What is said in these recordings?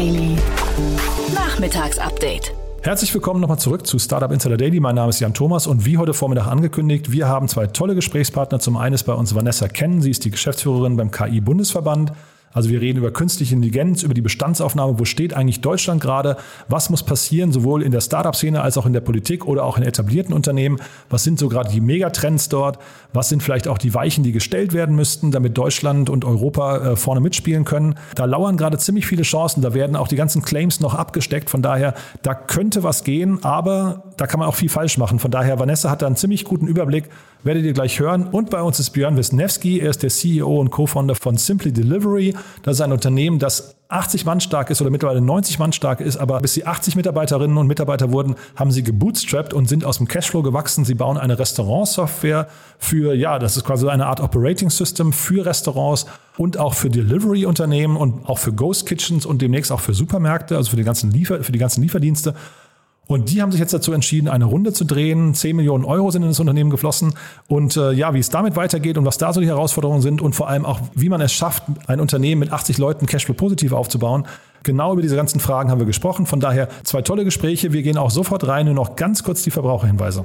Daily. Nachmittagsupdate. Herzlich willkommen nochmal zurück zu Startup Insider Daily. Mein Name ist Jan Thomas und wie heute Vormittag angekündigt, wir haben zwei tolle Gesprächspartner. Zum einen ist bei uns Vanessa Kennen, sie ist die Geschäftsführerin beim KI-Bundesverband. Also wir reden über künstliche Intelligenz, über die Bestandsaufnahme, wo steht eigentlich Deutschland gerade, was muss passieren, sowohl in der Startup-Szene als auch in der Politik oder auch in etablierten Unternehmen, was sind so gerade die Megatrends dort, was sind vielleicht auch die Weichen, die gestellt werden müssten, damit Deutschland und Europa äh, vorne mitspielen können. Da lauern gerade ziemlich viele Chancen, da werden auch die ganzen Claims noch abgesteckt, von daher, da könnte was gehen, aber da kann man auch viel falsch machen. Von daher, Vanessa hat da einen ziemlich guten Überblick, werdet ihr gleich hören. Und bei uns ist Björn Wisniewski, er ist der CEO und Co-Founder von Simply Delivery. Das ist ein Unternehmen, das 80 Mann stark ist oder mittlerweile 90 Mann stark ist, aber bis sie 80 Mitarbeiterinnen und Mitarbeiter wurden, haben sie gebootstrapped und sind aus dem Cashflow gewachsen. Sie bauen eine Restaurantsoftware für, ja, das ist quasi eine Art Operating System für Restaurants und auch für Delivery-Unternehmen und auch für Ghost Kitchens und demnächst auch für Supermärkte, also für die ganzen, Liefer für die ganzen Lieferdienste. Und die haben sich jetzt dazu entschieden, eine Runde zu drehen. 10 Millionen Euro sind in das Unternehmen geflossen. Und äh, ja, wie es damit weitergeht und was da so die Herausforderungen sind und vor allem auch, wie man es schafft, ein Unternehmen mit 80 Leuten Cashflow positiv aufzubauen. Genau über diese ganzen Fragen haben wir gesprochen. Von daher zwei tolle Gespräche. Wir gehen auch sofort rein und noch ganz kurz die Verbraucherhinweise.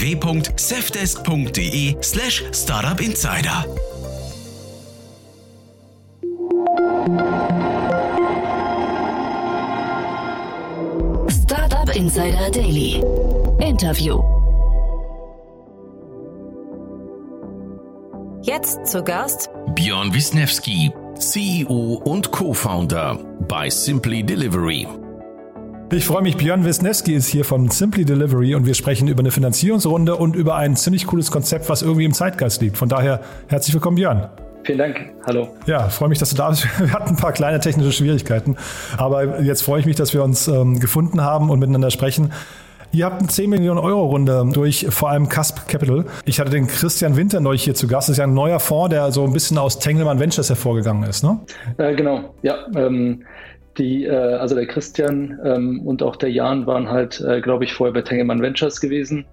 www.safdesk.de slash startupinsider. Startup Insider Daily. Interview. Jetzt zu Gast Björn Wisniewski, CEO und Co-Founder bei Simply Delivery. Ich freue mich, Björn Wisniewski ist hier von Simply Delivery und wir sprechen über eine Finanzierungsrunde und über ein ziemlich cooles Konzept, was irgendwie im Zeitgeist liegt. Von daher herzlich willkommen, Björn. Vielen Dank. Hallo. Ja, freue mich, dass du da bist. Wir hatten ein paar kleine technische Schwierigkeiten, aber jetzt freue ich mich, dass wir uns ähm, gefunden haben und miteinander sprechen. Ihr habt eine 10 Millionen Euro Runde durch vor allem Casp Capital. Ich hatte den Christian Winter neulich hier zu Gast. Das ist ja ein neuer Fonds, der so ein bisschen aus Tengelmann Ventures hervorgegangen ist, ne? Äh, genau, ja. Ähm, die, äh, also der Christian ähm, und auch der Jan waren halt, äh, glaube ich, vorher bei Tengelmann Ventures gewesen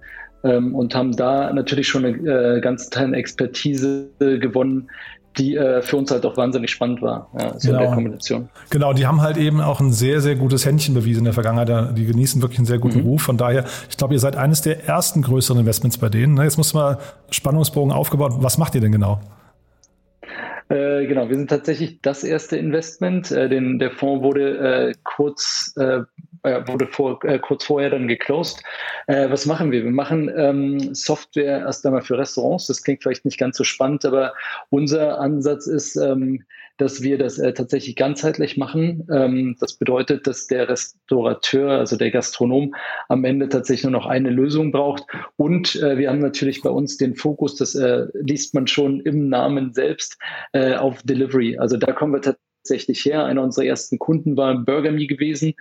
ähm, und haben da natürlich schon eine äh, ganz Teil Expertise gewonnen, die äh, für uns halt auch wahnsinnig spannend war, ja, so genau. in der Kombination. Genau, die haben halt eben auch ein sehr, sehr gutes Händchen bewiesen in der Vergangenheit. Die genießen wirklich einen sehr guten mhm. Ruf. Von daher, ich glaube, ihr seid eines der ersten größeren Investments bei denen. Ne? Jetzt muss man Spannungsbogen aufgebaut. Was macht ihr denn genau? Äh, genau, wir sind tatsächlich das erste Investment. Äh, den, der Fonds wurde äh, kurz äh, wurde vor, äh, kurz vorher dann geclosed. Äh, was machen wir? Wir machen ähm, Software erst einmal für Restaurants. Das klingt vielleicht nicht ganz so spannend, aber unser Ansatz ist, ähm, dass wir das äh, tatsächlich ganzheitlich machen. Ähm, das bedeutet, dass der Restaurateur, also der Gastronom, am Ende tatsächlich nur noch eine Lösung braucht. Und äh, wir haben natürlich bei uns den Fokus, das äh, liest man schon im Namen selbst, äh, auf Delivery. Also da kommen wir tatsächlich her. Einer unserer ersten Kunden war Burger Me gewesen.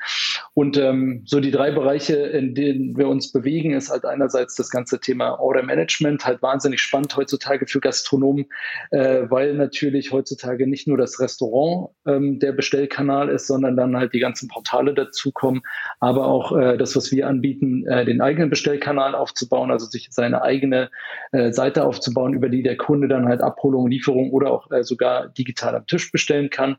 Und ähm, so die drei Bereiche, in denen wir uns bewegen, ist halt einerseits das ganze Thema Order Management, halt wahnsinnig spannend heutzutage für Gastronomen, äh, weil natürlich heutzutage nicht nur das Restaurant ähm, der Bestellkanal ist, sondern dann halt die ganzen Portale dazukommen, aber auch äh, das, was wir anbieten, äh, den eigenen Bestellkanal aufzubauen, also sich seine eigene äh, Seite aufzubauen, über die der Kunde dann halt Abholung, Lieferung oder auch äh, sogar digital am Tisch bestellen kann.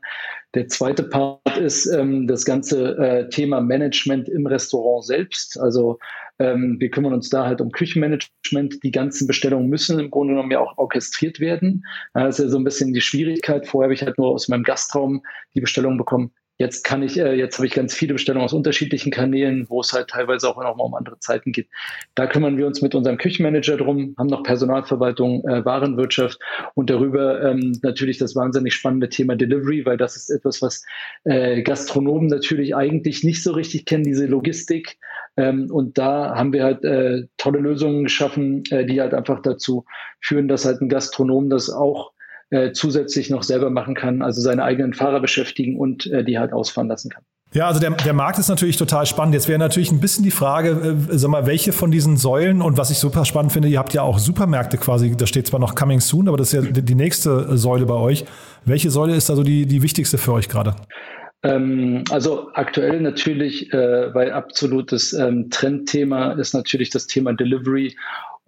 Der zweite Part ist ähm, das ganze äh, Thema Management im Restaurant selbst. Also ähm, wir kümmern uns da halt um Küchenmanagement. Die ganzen Bestellungen müssen im Grunde genommen ja auch orchestriert werden. Das ist ja so ein bisschen die Schwierigkeit. Vorher habe ich halt nur aus meinem Gastraum die Bestellung bekommen Jetzt kann ich, äh, jetzt habe ich ganz viele Bestellungen aus unterschiedlichen Kanälen, wo es halt teilweise auch nochmal um andere Zeiten geht. Da kümmern wir uns mit unserem Küchenmanager drum, haben noch Personalverwaltung, äh, Warenwirtschaft und darüber ähm, natürlich das wahnsinnig spannende Thema Delivery, weil das ist etwas, was äh, Gastronomen natürlich eigentlich nicht so richtig kennen, diese Logistik. Ähm, und da haben wir halt äh, tolle Lösungen geschaffen, äh, die halt einfach dazu führen, dass halt ein Gastronom das auch äh, zusätzlich noch selber machen kann, also seine eigenen Fahrer beschäftigen und äh, die halt ausfahren lassen kann. Ja, also der, der Markt ist natürlich total spannend. Jetzt wäre natürlich ein bisschen die Frage, äh, sag mal, welche von diesen Säulen und was ich super spannend finde, ihr habt ja auch Supermärkte quasi, da steht zwar noch Coming Soon, aber das ist ja die nächste Säule bei euch. Welche Säule ist also die, die wichtigste für euch gerade? Ähm, also aktuell natürlich, äh, weil absolutes ähm, Trendthema ist natürlich das Thema Delivery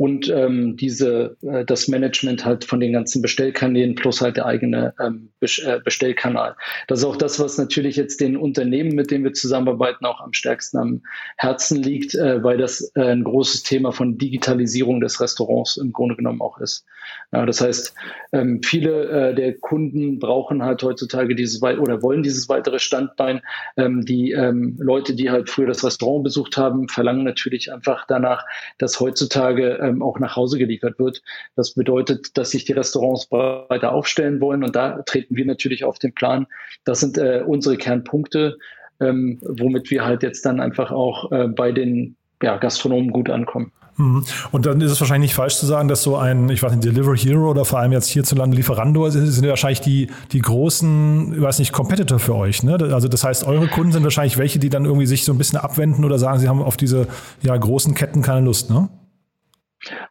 und ähm, diese äh, das Management halt von den ganzen Bestellkanälen plus halt der eigene ähm, äh, Bestellkanal. Das ist auch das, was natürlich jetzt den Unternehmen, mit denen wir zusammenarbeiten, auch am stärksten am Herzen liegt, äh, weil das äh, ein großes Thema von Digitalisierung des Restaurants im Grunde genommen auch ist. Ja, das heißt, ähm, viele äh, der Kunden brauchen halt heutzutage dieses oder wollen dieses weitere Standbein. Ähm, die ähm, Leute, die halt früher das Restaurant besucht haben, verlangen natürlich einfach danach, dass heutzutage ähm, auch nach Hause geliefert wird. Das bedeutet, dass sich die Restaurants weiter aufstellen wollen und da treten wir natürlich auf den Plan. Das sind äh, unsere Kernpunkte, ähm, womit wir halt jetzt dann einfach auch äh, bei den ja, Gastronomen gut ankommen. Mhm. Und dann ist es wahrscheinlich nicht falsch zu sagen, dass so ein, ich weiß nicht, Delivery Hero oder vor allem jetzt hierzulande Lieferando sind, sind wahrscheinlich die, die großen, ich weiß nicht, Competitor für euch. Ne? Also das heißt, eure Kunden sind wahrscheinlich welche, die dann irgendwie sich so ein bisschen abwenden oder sagen, sie haben auf diese ja, großen Ketten keine Lust, ne?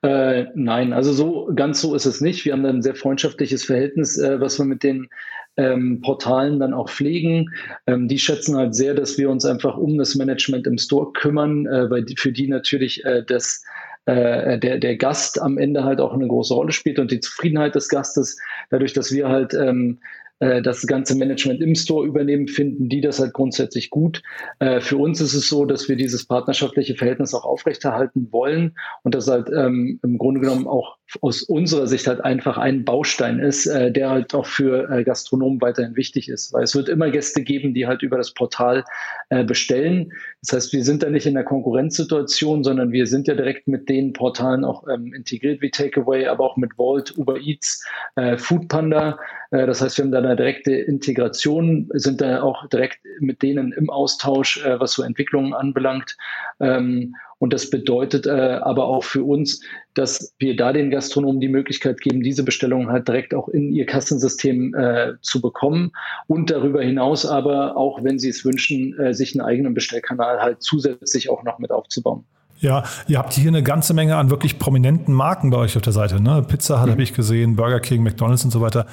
Äh, nein, also so ganz so ist es nicht. Wir haben ein sehr freundschaftliches Verhältnis, äh, was wir mit den ähm, Portalen dann auch pflegen. Ähm, die schätzen halt sehr, dass wir uns einfach um das Management im Store kümmern, äh, weil die, für die natürlich äh, das äh, der, der Gast am Ende halt auch eine große Rolle spielt und die Zufriedenheit des Gastes, dadurch, dass wir halt ähm, äh, das ganze Management im Store übernehmen, finden die das halt grundsätzlich gut. Äh, für uns ist es so, dass wir dieses partnerschaftliche Verhältnis auch aufrechterhalten wollen und das halt ähm, im Grunde genommen auch aus unserer Sicht halt einfach ein Baustein ist, äh, der halt auch für äh, Gastronomen weiterhin wichtig ist, weil es wird immer Gäste geben, die halt über das Portal äh, bestellen. Das heißt, wir sind da nicht in der Konkurrenzsituation, sondern wir sind ja direkt mit den Portalen auch ähm, integriert wie Takeaway, aber auch mit Vault, Uber Eats, äh, Foodpanda. Äh, das heißt, wir haben da eine direkte Integration, sind da auch direkt mit denen im Austausch, äh, was so Entwicklungen anbelangt. Ähm, und das bedeutet äh, aber auch für uns, dass wir da den Gastronomen die Möglichkeit geben, diese Bestellungen halt direkt auch in ihr Kassensystem zu bekommen und darüber hinaus aber auch, wenn sie es wünschen, sich einen eigenen Bestellkanal halt zusätzlich auch noch mit aufzubauen. Ja, ihr habt hier eine ganze Menge an wirklich prominenten Marken bei euch auf der Seite. Ne? Pizza Hut mhm. habe ich gesehen, Burger King, McDonald's und so weiter.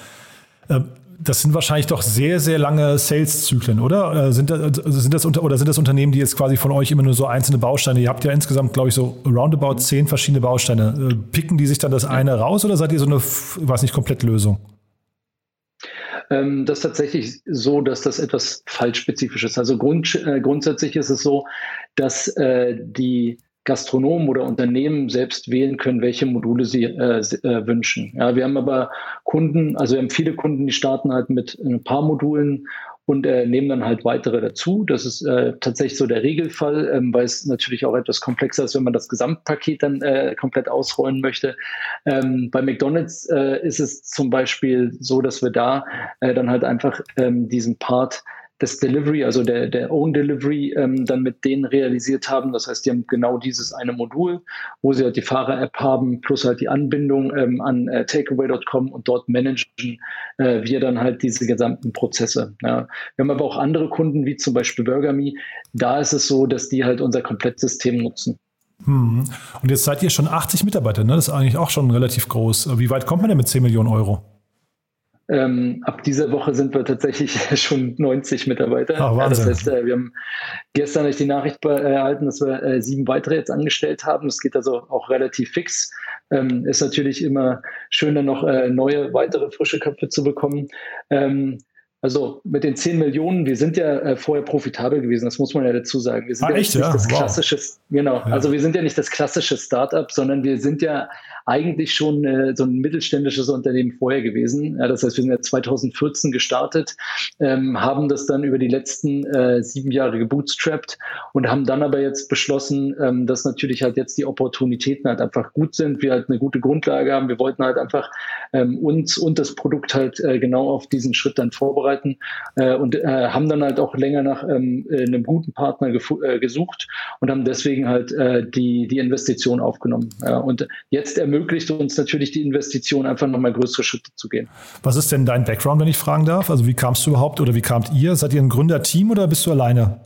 Ähm, das sind wahrscheinlich doch sehr, sehr lange Sales-Zyklen, oder? Sind das, also sind das unter, oder sind das Unternehmen, die jetzt quasi von euch immer nur so einzelne Bausteine? Ihr habt ja insgesamt, glaube ich, so roundabout zehn verschiedene Bausteine. Äh, picken die sich dann das eine raus oder seid ihr so eine, weiß nicht, Komplettlösung? Ähm, das ist tatsächlich so, dass das etwas fallspezifisch ist. Also grund, äh, grundsätzlich ist es so, dass äh, die Gastronomen oder Unternehmen selbst wählen können, welche Module sie äh, äh, wünschen. Ja, wir haben aber Kunden, also wir haben viele Kunden, die starten halt mit ein paar Modulen und äh, nehmen dann halt weitere dazu. Das ist äh, tatsächlich so der Regelfall, ähm, weil es natürlich auch etwas komplexer ist, wenn man das Gesamtpaket dann äh, komplett ausrollen möchte. Ähm, bei McDonald's äh, ist es zum Beispiel so, dass wir da äh, dann halt einfach ähm, diesen Part das Delivery, also der, der Own Delivery, ähm, dann mit denen realisiert haben. Das heißt, die haben genau dieses eine Modul, wo sie halt die Fahrer-App haben, plus halt die Anbindung ähm, an äh, takeaway.com und dort managen äh, wir dann halt diese gesamten Prozesse. Ja. Wir haben aber auch andere Kunden, wie zum Beispiel BurgerMe. Da ist es so, dass die halt unser Komplettsystem nutzen. Hm. Und jetzt seid ihr schon 80 Mitarbeiter, ne? Das ist eigentlich auch schon relativ groß. Wie weit kommt man denn mit 10 Millionen Euro? Ähm, ab dieser Woche sind wir tatsächlich schon 90 Mitarbeiter. Ach, Wahnsinn. das heißt, äh, wir haben gestern nicht die Nachricht erhalten, dass wir äh, sieben weitere jetzt angestellt haben. Das geht also auch relativ fix. Ähm, ist natürlich immer schön, dann noch äh, neue, weitere frische Köpfe zu bekommen. Ähm, Also mit den 10 Millionen, wir sind ja äh, vorher profitabel gewesen, das muss man ja dazu sagen. Wir sind ah, ja echt, nicht ja? das wow. klassische, genau, ja. also wir sind ja nicht das klassische Startup, sondern wir sind ja eigentlich schon äh, so ein mittelständisches Unternehmen vorher gewesen. Ja, das heißt, wir sind ja 2014 gestartet, ähm, haben das dann über die letzten äh, sieben Jahre gebootstrapped und haben dann aber jetzt beschlossen, ähm, dass natürlich halt jetzt die Opportunitäten halt einfach gut sind, wir halt eine gute Grundlage haben. Wir wollten halt einfach ähm, uns und das Produkt halt äh, genau auf diesen Schritt dann vorbereiten äh, und äh, haben dann halt auch länger nach ähm, einem guten Partner äh, gesucht und haben deswegen halt äh, die, die Investition aufgenommen. Ja, und jetzt ermöglicht ermöglicht uns natürlich die Investition, einfach nochmal größere Schritte zu gehen. Was ist denn dein Background, wenn ich fragen darf? Also wie kamst du überhaupt oder wie kamt ihr? Seid ihr ein Gründerteam oder bist du alleine?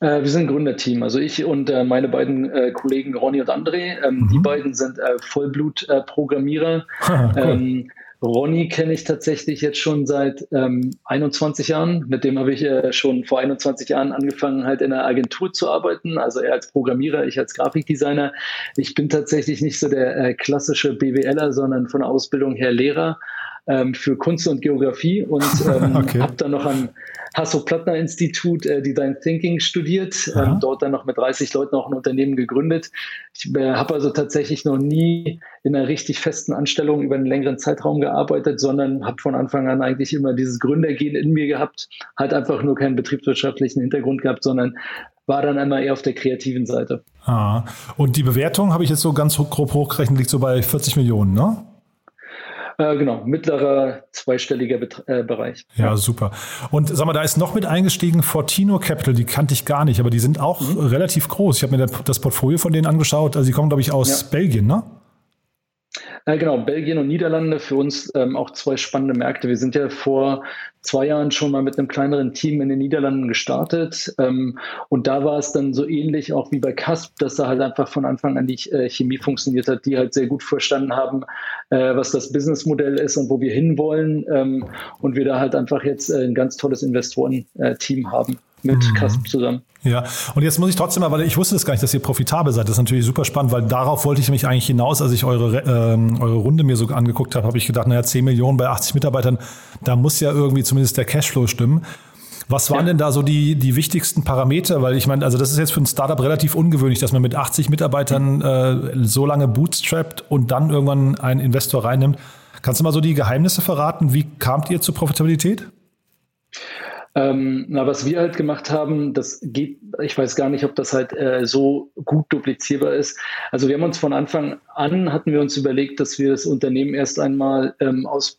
Äh, wir sind ein Gründerteam. Also ich und äh, meine beiden äh, Kollegen Ronny und André. Ähm, mhm. Die beiden sind äh, Vollblut-Programmierer. cool. ähm, Ronny kenne ich tatsächlich jetzt schon seit ähm, 21 Jahren. Mit dem habe ich äh, schon vor 21 Jahren angefangen, halt in einer Agentur zu arbeiten. Also er als Programmierer, ich als Grafikdesigner. Ich bin tatsächlich nicht so der äh, klassische BWLer, sondern von der Ausbildung her Lehrer ähm, für Kunst und Geografie und ähm, okay. habe dann noch am Hasso-Plattner-Institut äh, Design Thinking studiert, ähm, dort dann noch mit 30 Leuten auch ein Unternehmen gegründet. Ich äh, habe also tatsächlich noch nie in einer richtig festen Anstellung über einen längeren Zeitraum gearbeitet, sondern habe von Anfang an eigentlich immer dieses Gründergehen in mir gehabt, halt einfach nur keinen betriebswirtschaftlichen Hintergrund gehabt, sondern war dann einmal eher auf der kreativen Seite. Ah, und die Bewertung habe ich jetzt so ganz grob hochgerechnet, liegt so bei 40 Millionen, ne? Äh, genau, mittlerer zweistelliger Bet äh, Bereich. Ja, super. Und sag mal, da ist noch mit eingestiegen Fortino Capital, die kannte ich gar nicht, aber die sind auch mhm. relativ groß. Ich habe mir das Portfolio von denen angeschaut. Also die kommen, glaube ich, aus ja. Belgien, ne? Äh, genau, Belgien und Niederlande für uns ähm, auch zwei spannende Märkte. Wir sind ja vor zwei Jahren schon mal mit einem kleineren Team in den Niederlanden gestartet. Ähm, und da war es dann so ähnlich auch wie bei CASP, dass da halt einfach von Anfang an die äh, Chemie funktioniert hat, die halt sehr gut verstanden haben, äh, was das Businessmodell ist und wo wir hinwollen. Ähm, und wir da halt einfach jetzt äh, ein ganz tolles Investorenteam äh, haben mit mhm. CASP zusammen. Ja, und jetzt muss ich trotzdem mal, weil ich wusste es gar nicht, dass ihr profitabel seid. Das ist natürlich super spannend, weil darauf wollte ich mich eigentlich hinaus, als ich eure, ähm, eure Runde mir so angeguckt habe, habe ich gedacht, naja, 10 Millionen bei 80 Mitarbeitern, da muss ja irgendwie zumindest der Cashflow stimmen. Was waren ja. denn da so die, die wichtigsten Parameter? Weil ich meine, also das ist jetzt für ein Startup relativ ungewöhnlich, dass man mit 80 Mitarbeitern äh, so lange bootstrappt und dann irgendwann einen Investor reinnimmt. Kannst du mal so die Geheimnisse verraten? Wie kamt ihr zur Profitabilität? Ähm, na, was wir halt gemacht haben, das geht, ich weiß gar nicht, ob das halt äh, so gut duplizierbar ist. Also wir haben uns von Anfang an, hatten wir uns überlegt, dass wir das Unternehmen erst einmal ähm, aus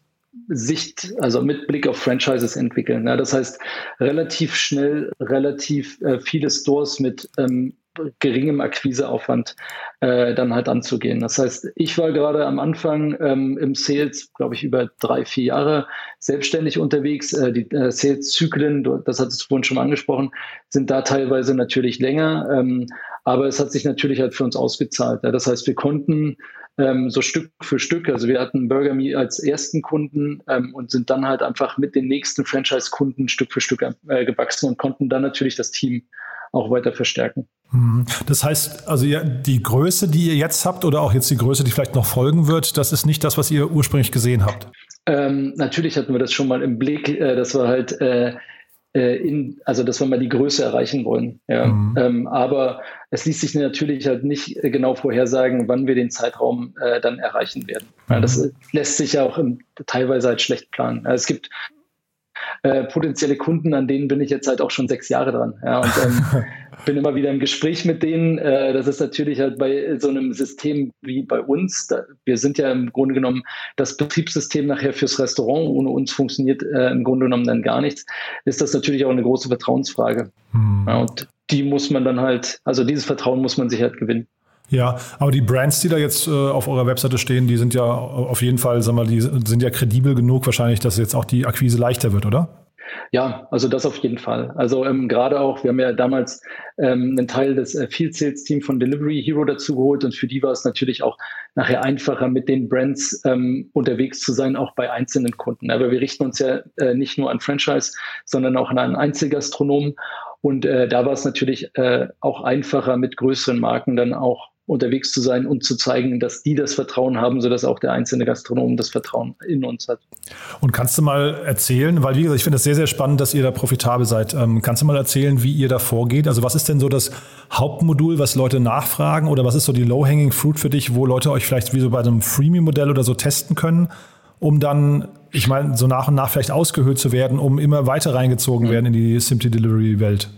Sicht, also mit Blick auf Franchises entwickeln. Ja, das heißt, relativ schnell, relativ äh, viele Stores mit ähm, geringem Akquiseaufwand äh, dann halt anzugehen. Das heißt, ich war gerade am Anfang ähm, im Sales, glaube ich, über drei, vier Jahre selbstständig unterwegs. Äh, die äh, Sales-Zyklen, das hat es vorhin schon mal angesprochen, sind da teilweise natürlich länger. Ähm, aber es hat sich natürlich halt für uns ausgezahlt. Ja. Das heißt, wir konnten ähm, so Stück für Stück, also wir hatten Burger Me als ersten Kunden ähm, und sind dann halt einfach mit den nächsten Franchise-Kunden Stück für Stück äh, gewachsen und konnten dann natürlich das Team auch weiter verstärken. Mhm. Das heißt, also die Größe, die ihr jetzt habt oder auch jetzt die Größe, die vielleicht noch folgen wird, das ist nicht das, was ihr ursprünglich gesehen habt. Ähm, natürlich hatten wir das schon mal im Blick, äh, dass wir halt äh, äh, in, also dass wir mal die Größe erreichen wollen. Ja. Mhm. Ähm, aber es ließ sich natürlich halt nicht äh, genau vorhersagen, wann wir den Zeitraum äh, dann erreichen werden. Mhm. Ja, das lässt sich ja auch im, teilweise halt schlecht planen. Ja, es gibt äh, potenzielle Kunden, an denen bin ich jetzt halt auch schon sechs Jahre dran. Ja, und ähm, bin immer wieder im Gespräch mit denen. Äh, das ist natürlich halt bei so einem System wie bei uns. Da, wir sind ja im Grunde genommen das Betriebssystem nachher fürs Restaurant. Ohne uns funktioniert äh, im Grunde genommen dann gar nichts. Ist das natürlich auch eine große Vertrauensfrage. Hm. Ja, und die muss man dann halt, also dieses Vertrauen muss man sich halt gewinnen. Ja, aber die Brands, die da jetzt äh, auf eurer Webseite stehen, die sind ja auf jeden Fall, sagen wir, die sind ja kredibel genug wahrscheinlich, dass jetzt auch die Akquise leichter wird, oder? Ja, also das auf jeden Fall. Also ähm, gerade auch, wir haben ja damals ähm, einen Teil des äh, Field Sales Team von Delivery Hero dazu geholt und für die war es natürlich auch nachher einfacher, mit den Brands ähm, unterwegs zu sein, auch bei einzelnen Kunden. Aber wir richten uns ja äh, nicht nur an Franchise, sondern auch an einen Einzelgastronomen. Und äh, da war es natürlich äh, auch einfacher, mit größeren Marken dann auch unterwegs zu sein und zu zeigen, dass die das Vertrauen haben, sodass auch der einzelne Gastronom das Vertrauen in uns hat. Und kannst du mal erzählen, weil wie gesagt, ich finde es sehr, sehr spannend, dass ihr da profitabel seid. Ähm, kannst du mal erzählen, wie ihr da vorgeht? Also was ist denn so das Hauptmodul, was Leute nachfragen oder was ist so die Low-Hanging Fruit für dich, wo Leute euch vielleicht wie so bei einem Freemium-Modell oder so testen können, um dann, ich meine, so nach und nach vielleicht ausgehöhlt zu werden, um immer weiter reingezogen mhm. werden in die Simply Delivery Welt?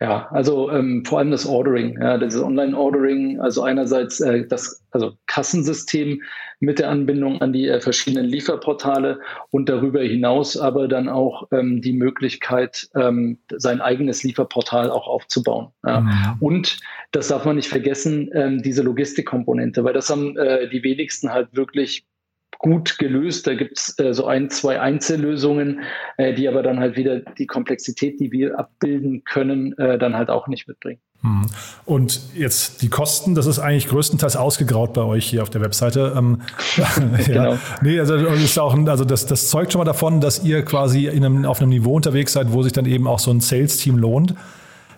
Ja, also ähm, vor allem das Ordering, ja, das Online-Ordering, also einerseits äh, das also Kassensystem mit der Anbindung an die äh, verschiedenen Lieferportale und darüber hinaus aber dann auch ähm, die Möglichkeit, ähm, sein eigenes Lieferportal auch aufzubauen. Ja. Mhm. Und das darf man nicht vergessen, ähm, diese Logistikkomponente, weil das haben äh, die wenigsten halt wirklich gut gelöst. Da gibt es äh, so ein, zwei Einzellösungen, äh, die aber dann halt wieder die Komplexität, die wir abbilden können, äh, dann halt auch nicht mitbringen. Hm. Und jetzt die Kosten, das ist eigentlich größtenteils ausgegraut bei euch hier auf der Webseite. Ähm, ja. genau. Nee, also, ist auch, also das, das zeugt schon mal davon, dass ihr quasi in einem, auf einem Niveau unterwegs seid, wo sich dann eben auch so ein Sales-Team lohnt.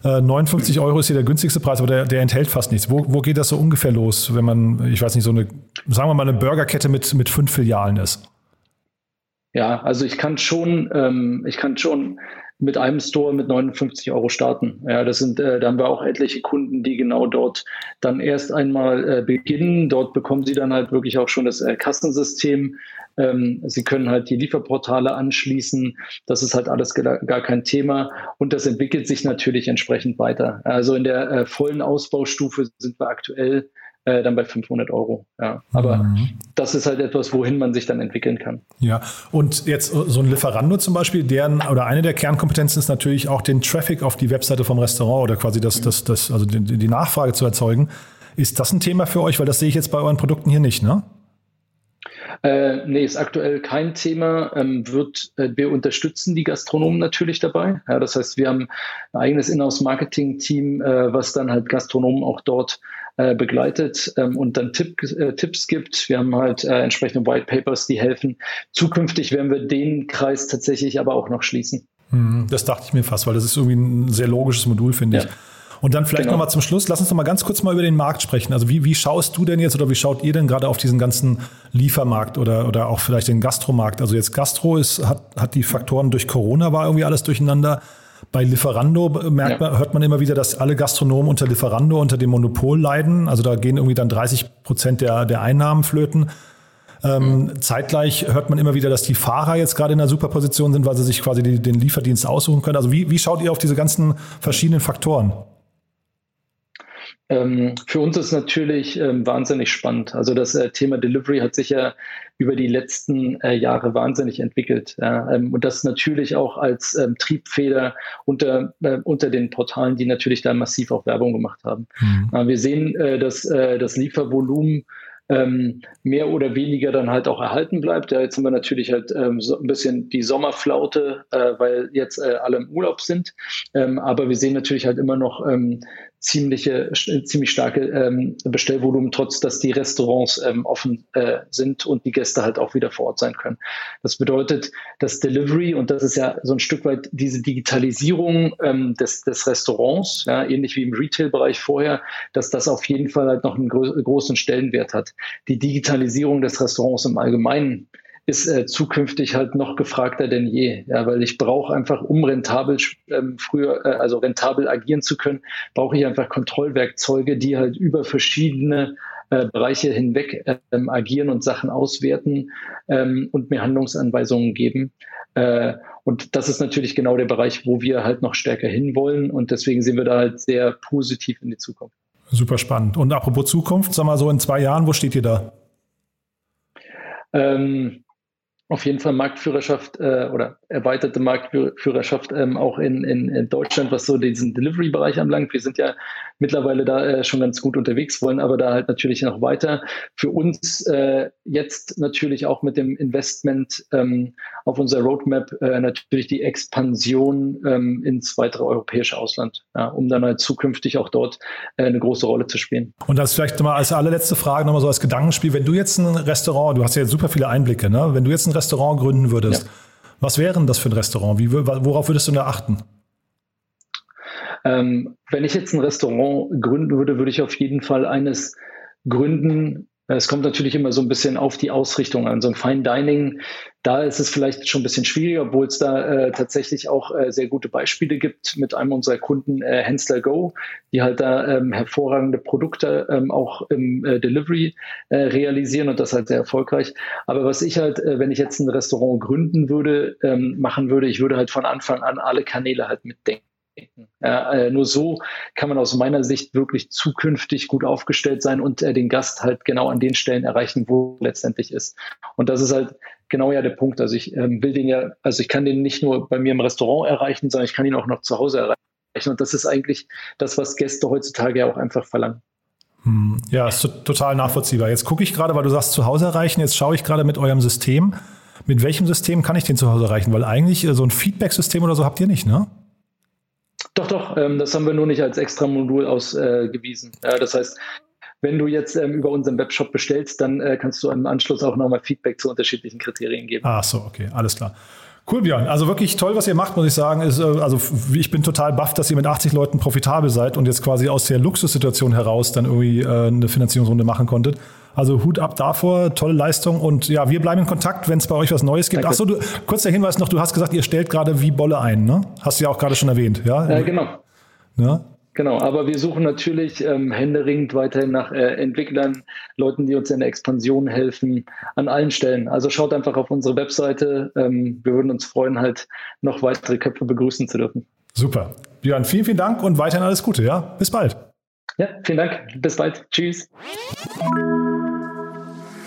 59 äh, Euro ist hier der günstigste Preis, aber der, der enthält fast nichts. Wo, wo geht das so ungefähr los, wenn man, ich weiß nicht, so eine, sagen wir mal, eine Burgerkette mit, mit fünf Filialen ist? Ja, also ich kann schon, ähm, ich kann schon mit einem Store mit 59 Euro starten. Ja, das sind, äh, da haben wir auch etliche Kunden, die genau dort dann erst einmal äh, beginnen. Dort bekommen sie dann halt wirklich auch schon das äh, Kassensystem. Ähm, sie können halt die Lieferportale anschließen. Das ist halt alles gar, kein Thema. Und das entwickelt sich natürlich entsprechend weiter. Also in der äh, vollen Ausbaustufe sind wir aktuell äh, dann bei 500 Euro. Ja. Aber mhm. das ist halt etwas, wohin man sich dann entwickeln kann. Ja, und jetzt so ein Lieferando zum Beispiel, deren oder eine der Kernkompetenzen ist natürlich auch den Traffic auf die Webseite vom Restaurant oder quasi das, das, das, also die, die Nachfrage zu erzeugen. Ist das ein Thema für euch? Weil das sehe ich jetzt bei euren Produkten hier nicht, ne? Äh, nee, ist aktuell kein Thema. Ähm, wird, äh, wir unterstützen die Gastronomen natürlich dabei. Ja, das heißt, wir haben ein eigenes Inhouse-Marketing-Team, äh, was dann halt Gastronomen auch dort äh, begleitet ähm, und dann Tipp, äh, Tipps gibt. Wir haben halt äh, entsprechende White Papers, die helfen. Zukünftig werden wir den Kreis tatsächlich aber auch noch schließen. Hm, das dachte ich mir fast, weil das ist irgendwie ein sehr logisches Modul, finde ja. ich. Und dann vielleicht genau. nochmal zum Schluss, lass uns noch mal ganz kurz mal über den Markt sprechen. Also wie, wie schaust du denn jetzt oder wie schaut ihr denn gerade auf diesen ganzen Liefermarkt oder, oder auch vielleicht den Gastromarkt? Also jetzt Gastro ist, hat, hat die Faktoren durch Corona war irgendwie alles durcheinander. Bei Lieferando merkt man, hört man immer wieder, dass alle Gastronomen unter Lieferando, unter dem Monopol leiden. Also da gehen irgendwie dann 30 Prozent der, der Einnahmen flöten. Ähm, mhm. Zeitgleich hört man immer wieder, dass die Fahrer jetzt gerade in einer super Position sind, weil sie sich quasi die, den Lieferdienst aussuchen können. Also wie, wie schaut ihr auf diese ganzen verschiedenen Faktoren? Ähm, für uns ist natürlich ähm, wahnsinnig spannend. Also das äh, Thema Delivery hat sich ja über die letzten äh, Jahre wahnsinnig entwickelt. Ja, ähm, und das natürlich auch als ähm, Triebfeder unter, äh, unter den Portalen, die natürlich da massiv auch Werbung gemacht haben. Mhm. Äh, wir sehen, äh, dass äh, das Liefervolumen ähm, mehr oder weniger dann halt auch erhalten bleibt. Ja, jetzt haben wir natürlich halt ähm, so ein bisschen die Sommerflaute, äh, weil jetzt äh, alle im Urlaub sind. Ähm, aber wir sehen natürlich halt immer noch ähm, ziemliche, ziemlich starke ähm, Bestellvolumen, trotz dass die Restaurants ähm, offen äh, sind und die Gäste halt auch wieder vor Ort sein können. Das bedeutet, dass Delivery, und das ist ja so ein Stück weit diese Digitalisierung ähm, des, des Restaurants, ja, ähnlich wie im Retail-Bereich vorher, dass das auf jeden Fall halt noch einen gro großen Stellenwert hat. Die Digitalisierung des Restaurants im Allgemeinen ist äh, zukünftig halt noch gefragter denn je. Ja, weil ich brauche einfach, um rentabel ähm, früher, äh, also rentabel agieren zu können, brauche ich einfach Kontrollwerkzeuge, die halt über verschiedene äh, Bereiche hinweg ähm, agieren und Sachen auswerten ähm, und mir Handlungsanweisungen geben. Äh, und das ist natürlich genau der Bereich, wo wir halt noch stärker hinwollen. Und deswegen sehen wir da halt sehr positiv in die Zukunft. Super spannend. Und apropos Zukunft, sag mal so in zwei Jahren, wo steht ihr da? Ähm, auf jeden Fall Marktführerschaft äh, oder erweiterte Marktführerschaft ähm, auch in, in, in, Deutschland, was so diesen Delivery-Bereich anbelangt. Wir sind ja mittlerweile da äh, schon ganz gut unterwegs, wollen aber da halt natürlich noch weiter. Für uns äh, jetzt natürlich auch mit dem Investment ähm, auf unserer Roadmap äh, natürlich die Expansion ähm, ins weitere europäische Ausland, ja, um dann halt zukünftig auch dort äh, eine große Rolle zu spielen. Und das vielleicht mal als allerletzte Frage nochmal so als Gedankenspiel. Wenn du jetzt ein Restaurant, du hast ja super viele Einblicke, ne? wenn du jetzt ein Restaurant gründen würdest, ja. was wäre denn das für ein Restaurant? Wie, worauf würdest du da achten? Ähm, wenn ich jetzt ein Restaurant gründen würde, würde ich auf jeden Fall eines gründen, es kommt natürlich immer so ein bisschen auf die Ausrichtung an. So ein Fine Dining, da ist es vielleicht schon ein bisschen schwieriger, obwohl es da äh, tatsächlich auch äh, sehr gute Beispiele gibt mit einem unserer Kunden, äh, Hensler Go, die halt da ähm, hervorragende Produkte ähm, auch im äh, Delivery äh, realisieren und das halt sehr erfolgreich. Aber was ich halt, äh, wenn ich jetzt ein Restaurant gründen würde, ähm, machen würde, ich würde halt von Anfang an alle Kanäle halt mitdenken. Ja, äh, nur so kann man aus meiner Sicht wirklich zukünftig gut aufgestellt sein und äh, den Gast halt genau an den Stellen erreichen, wo letztendlich ist. Und das ist halt genau ja der Punkt. Also ich ähm, will den ja, also ich kann den nicht nur bei mir im Restaurant erreichen, sondern ich kann ihn auch noch zu Hause erreichen. Und das ist eigentlich das, was Gäste heutzutage ja auch einfach verlangen. Hm, ja, ist total nachvollziehbar. Jetzt gucke ich gerade, weil du sagst, zu Hause erreichen. Jetzt schaue ich gerade mit eurem System. Mit welchem System kann ich den zu Hause erreichen? Weil eigentlich äh, so ein Feedback-System oder so habt ihr nicht, ne? Doch, doch, ähm, das haben wir nur nicht als extra Modul ausgewiesen. Äh, das heißt, wenn du jetzt ähm, über unseren Webshop bestellst, dann äh, kannst du im Anschluss auch nochmal Feedback zu unterschiedlichen Kriterien geben. Ach so, okay, alles klar. Cool, Björn. Also wirklich toll, was ihr macht, muss ich sagen. Ist, äh, also ich bin total baff, dass ihr mit 80 Leuten profitabel seid und jetzt quasi aus der Luxussituation heraus dann irgendwie äh, eine Finanzierungsrunde machen konntet. Also Hut ab davor, tolle Leistung und ja, wir bleiben in Kontakt, wenn es bei euch was Neues gibt. Achso, du, kurz der Hinweis noch, du hast gesagt, ihr stellt gerade wie Bolle ein, ne? Hast du ja auch gerade schon erwähnt, ja? Äh, genau. Ja? Genau, aber wir suchen natürlich ähm, händeringend weiterhin nach äh, Entwicklern, Leuten, die uns in der Expansion helfen, an allen Stellen. Also schaut einfach auf unsere Webseite. Ähm, wir würden uns freuen, halt noch weitere Köpfe begrüßen zu dürfen. Super. Björn, vielen, vielen Dank und weiterhin alles Gute, ja? Bis bald. Ja, vielen Dank. Bis bald. Tschüss.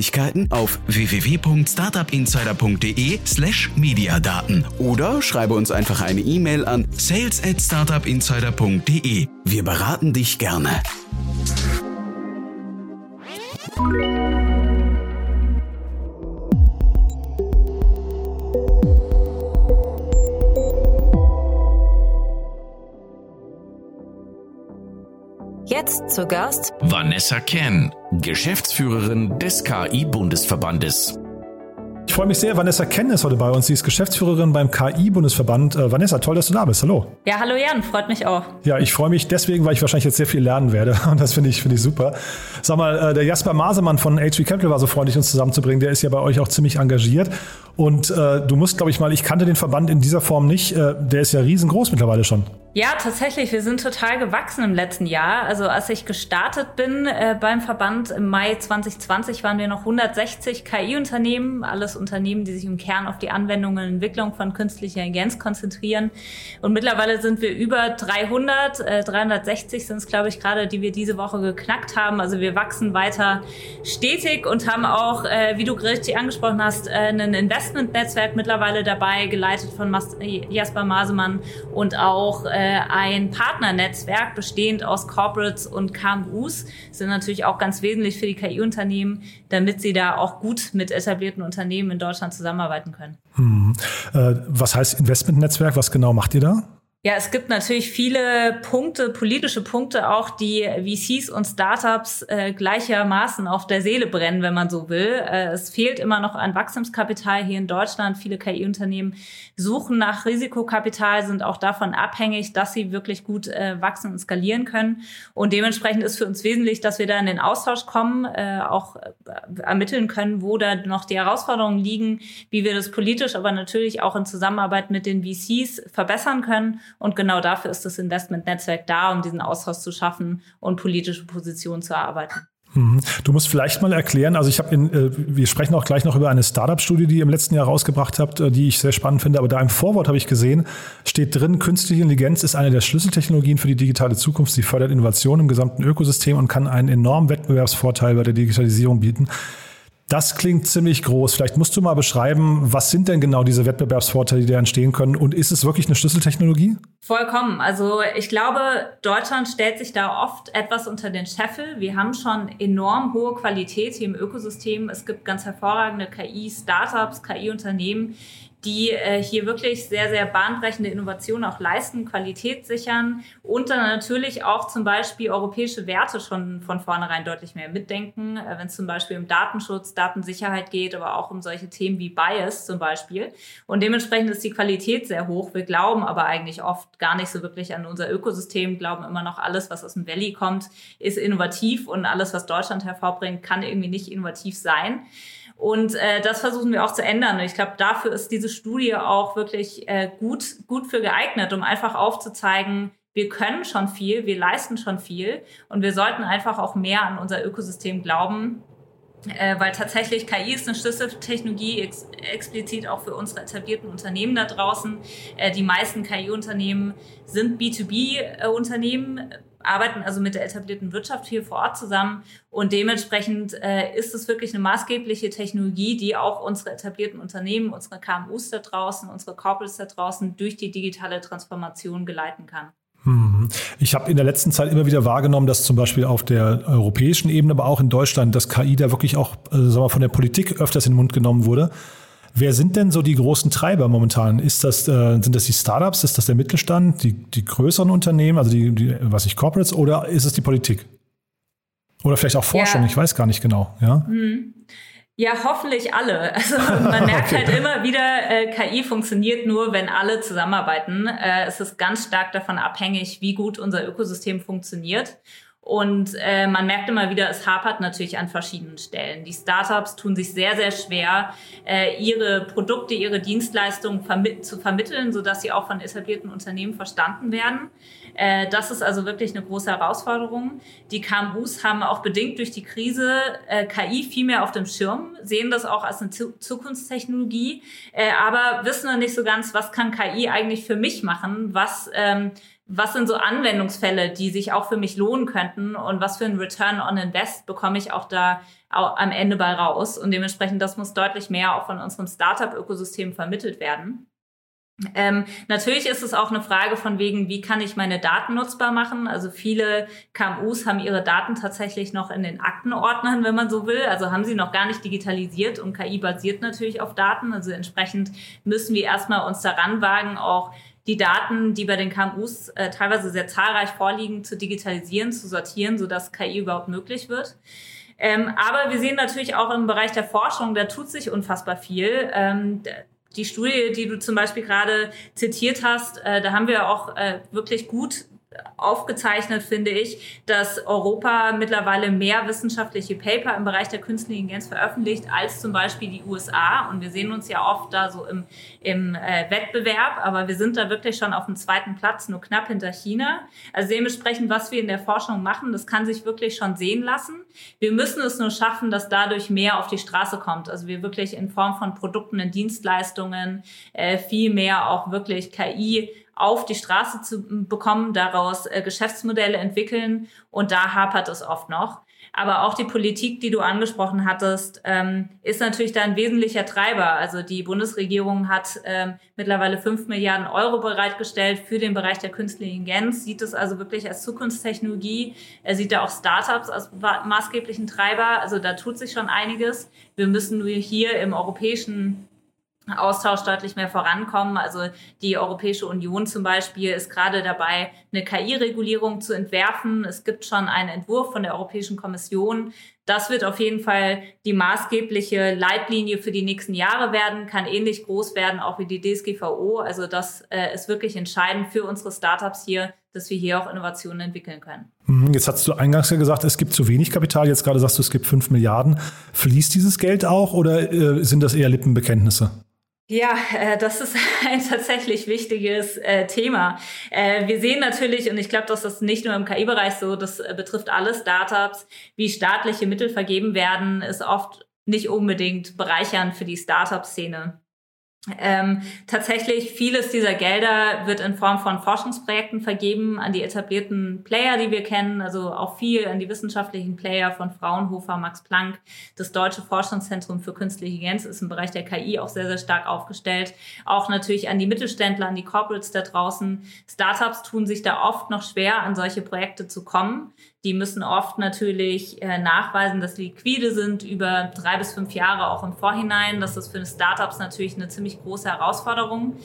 Möglichkeiten auf www.startupinsider.de/slash Mediadaten oder schreibe uns einfach eine E-Mail an sales at startupinsider.de. Wir beraten dich gerne. Jetzt zu Gast Vanessa Ken, Geschäftsführerin des KI-Bundesverbandes. Ich freue mich sehr, Vanessa Ken ist heute bei uns. Sie ist Geschäftsführerin beim KI-Bundesverband. Äh, Vanessa, toll, dass du da bist. Hallo. Ja, hallo Jan, freut mich auch. Ja, ich freue mich deswegen, weil ich wahrscheinlich jetzt sehr viel lernen werde. Und das finde ich, finde ich super. Sag mal, äh, der Jasper Masemann von HV Capital war so freundlich, uns zusammenzubringen. Der ist ja bei euch auch ziemlich engagiert. Und äh, du musst, glaube ich, mal, ich kannte den Verband in dieser Form nicht. Äh, der ist ja riesengroß mittlerweile schon. Ja, tatsächlich. Wir sind total gewachsen im letzten Jahr. Also als ich gestartet bin äh, beim Verband im Mai 2020 waren wir noch 160 KI-Unternehmen, alles Unternehmen, die sich im Kern auf die Anwendung und Entwicklung von künstlicher Intelligenz konzentrieren. Und mittlerweile sind wir über 300, äh, 360 sind es, glaube ich, gerade, die wir diese Woche geknackt haben. Also wir wachsen weiter stetig und haben auch, äh, wie du richtig angesprochen hast, äh, ein Investmentnetzwerk mittlerweile dabei, geleitet von Mas Jasper Masemann und auch äh, ein Partnernetzwerk bestehend aus Corporates und KMUs sind natürlich auch ganz wesentlich für die KI-Unternehmen, damit sie da auch gut mit etablierten Unternehmen in Deutschland zusammenarbeiten können. Hm. Äh, was heißt Investmentnetzwerk? Was genau macht ihr da? Ja, es gibt natürlich viele Punkte, politische Punkte auch, die VCs und Startups äh, gleichermaßen auf der Seele brennen, wenn man so will. Äh, es fehlt immer noch an Wachstumskapital hier in Deutschland. Viele KI-Unternehmen suchen nach Risikokapital, sind auch davon abhängig, dass sie wirklich gut äh, wachsen und skalieren können. Und dementsprechend ist für uns wesentlich, dass wir da in den Austausch kommen, äh, auch äh, ermitteln können, wo da noch die Herausforderungen liegen, wie wir das politisch, aber natürlich auch in Zusammenarbeit mit den VCs verbessern können und genau dafür ist das Investmentnetzwerk da, um diesen Austausch zu schaffen und politische Positionen zu erarbeiten. Mhm. Du musst vielleicht mal erklären, also ich habe in, äh, wir sprechen auch gleich noch über eine Startup-Studie, die ihr im letzten Jahr rausgebracht habt, äh, die ich sehr spannend finde, aber da im Vorwort habe ich gesehen, steht drin, künstliche Intelligenz ist eine der Schlüsseltechnologien für die digitale Zukunft. Sie fördert Innovation im gesamten Ökosystem und kann einen enormen Wettbewerbsvorteil bei der Digitalisierung bieten. Das klingt ziemlich groß. Vielleicht musst du mal beschreiben, was sind denn genau diese Wettbewerbsvorteile, die da entstehen können? Und ist es wirklich eine Schlüsseltechnologie? Vollkommen. Also ich glaube, Deutschland stellt sich da oft etwas unter den Scheffel. Wir haben schon enorm hohe Qualität hier im Ökosystem. Es gibt ganz hervorragende KI-Startups, KI-Unternehmen, die äh, hier wirklich sehr, sehr bahnbrechende Innovationen auch leisten, Qualität sichern und dann natürlich auch zum Beispiel europäische Werte schon von vornherein deutlich mehr mitdenken, äh, wenn es zum Beispiel um Datenschutz, Datensicherheit geht, aber auch um solche Themen wie Bias zum Beispiel. Und dementsprechend ist die Qualität sehr hoch. Wir glauben aber eigentlich oft gar nicht so wirklich an unser Ökosystem, glauben immer noch, alles, was aus dem Valley kommt, ist innovativ und alles, was Deutschland hervorbringt, kann irgendwie nicht innovativ sein. Und äh, das versuchen wir auch zu ändern. Und ich glaube, dafür ist diese Studie auch wirklich äh, gut, gut für geeignet, um einfach aufzuzeigen, wir können schon viel, wir leisten schon viel und wir sollten einfach auch mehr an unser Ökosystem glauben, äh, weil tatsächlich KI ist eine Schlüsseltechnologie, ex explizit auch für unsere etablierten Unternehmen da draußen. Äh, die meisten KI-Unternehmen sind B2B-Unternehmen, arbeiten also mit der etablierten Wirtschaft hier vor Ort zusammen und dementsprechend äh, ist es wirklich eine maßgebliche Technologie, die auch unsere etablierten Unternehmen, unsere KMUs da draußen, unsere Corporates da draußen durch die digitale Transformation geleiten kann. Mhm. Ich habe in der letzten Zeit immer wieder wahrgenommen, dass zum Beispiel auf der europäischen Ebene, aber auch in Deutschland, das KI da wirklich auch äh, sagen wir, von der Politik öfters in den Mund genommen wurde. Wer sind denn so die großen Treiber momentan? Ist das, äh, sind das die Startups? Ist das der Mittelstand, die, die größeren Unternehmen, also die, die, was ich, Corporates, oder ist es die Politik? Oder vielleicht auch Forschung, ja. ich weiß gar nicht genau. Ja, hm. ja hoffentlich alle. Also man merkt okay. halt immer wieder, äh, KI funktioniert nur, wenn alle zusammenarbeiten. Äh, es ist ganz stark davon abhängig, wie gut unser Ökosystem funktioniert. Und äh, man merkt immer wieder, es hapert natürlich an verschiedenen Stellen. Die Startups tun sich sehr, sehr schwer, äh, ihre Produkte, ihre Dienstleistungen vermi zu vermitteln, sodass sie auch von etablierten Unternehmen verstanden werden. Äh, das ist also wirklich eine große Herausforderung. Die KMUs haben auch bedingt durch die Krise äh, KI viel mehr auf dem Schirm, sehen das auch als eine Zukunftstechnologie, äh, aber wissen noch nicht so ganz, was kann KI eigentlich für mich machen, was ähm, was sind so Anwendungsfälle, die sich auch für mich lohnen könnten und was für ein Return on Invest bekomme ich auch da am Ende bei raus. Und dementsprechend, das muss deutlich mehr auch von unserem Startup-Ökosystem vermittelt werden. Ähm, natürlich ist es auch eine Frage von wegen, wie kann ich meine Daten nutzbar machen? Also viele KMUs haben ihre Daten tatsächlich noch in den Aktenordnern, wenn man so will. Also haben sie noch gar nicht digitalisiert und KI basiert natürlich auf Daten. Also entsprechend müssen wir erstmal uns daran wagen, auch die Daten, die bei den KMUs äh, teilweise sehr zahlreich vorliegen, zu digitalisieren, zu sortieren, sodass KI überhaupt möglich wird. Ähm, aber wir sehen natürlich auch im Bereich der Forschung, da tut sich unfassbar viel. Ähm, die Studie, die du zum Beispiel gerade zitiert hast, äh, da haben wir auch äh, wirklich gut aufgezeichnet, finde ich, dass Europa mittlerweile mehr wissenschaftliche Paper im Bereich der künstlichen Intelligenz veröffentlicht als zum Beispiel die USA. Und wir sehen uns ja oft da so im, im äh, Wettbewerb, aber wir sind da wirklich schon auf dem zweiten Platz, nur knapp hinter China. Also dementsprechend, was wir in der Forschung machen, das kann sich wirklich schon sehen lassen. Wir müssen es nur schaffen, dass dadurch mehr auf die Straße kommt. Also wir wirklich in Form von Produkten und Dienstleistungen äh, viel mehr auch wirklich KI auf die Straße zu bekommen, daraus äh, Geschäftsmodelle entwickeln und da hapert es oft noch. Aber auch die Politik, die du angesprochen hattest, ähm, ist natürlich da ein wesentlicher Treiber. Also die Bundesregierung hat ähm, mittlerweile fünf Milliarden Euro bereitgestellt für den Bereich der künstlichen Intelligenz, sieht es also wirklich als Zukunftstechnologie. Er sieht da auch Startups als maßgeblichen Treiber. Also da tut sich schon einiges. Wir müssen nur hier im europäischen Austausch deutlich mehr vorankommen. Also die Europäische Union zum Beispiel ist gerade dabei, eine KI-Regulierung zu entwerfen. Es gibt schon einen Entwurf von der Europäischen Kommission. Das wird auf jeden Fall die maßgebliche Leitlinie für die nächsten Jahre werden, kann ähnlich groß werden, auch wie die DSGVO. Also das äh, ist wirklich entscheidend für unsere Startups hier, dass wir hier auch Innovationen entwickeln können. Mhm, jetzt hast du eingangs ja gesagt, es gibt zu wenig Kapital. Jetzt gerade sagst du, es gibt fünf Milliarden. Fließt dieses Geld auch oder äh, sind das eher Lippenbekenntnisse? Ja, äh, das ist ein tatsächlich wichtiges äh, Thema. Äh, wir sehen natürlich, und ich glaube, dass das nicht nur im KI-Bereich so, das äh, betrifft alle Startups, wie staatliche Mittel vergeben werden, ist oft nicht unbedingt bereichernd für die Startup-Szene. Ähm, tatsächlich vieles dieser Gelder wird in Form von Forschungsprojekten vergeben an die etablierten Player, die wir kennen, also auch viel an die wissenschaftlichen Player von Fraunhofer, Max Planck. Das Deutsche Forschungszentrum für Künstliche Intelligenz ist im Bereich der KI auch sehr, sehr stark aufgestellt. Auch natürlich an die Mittelständler, an die Corporates da draußen. Startups tun sich da oft noch schwer, an solche Projekte zu kommen. Die müssen oft natürlich äh, nachweisen, dass sie liquide sind über drei bis fünf Jahre auch im Vorhinein. Das ist für Startups natürlich eine ziemlich große Herausforderung.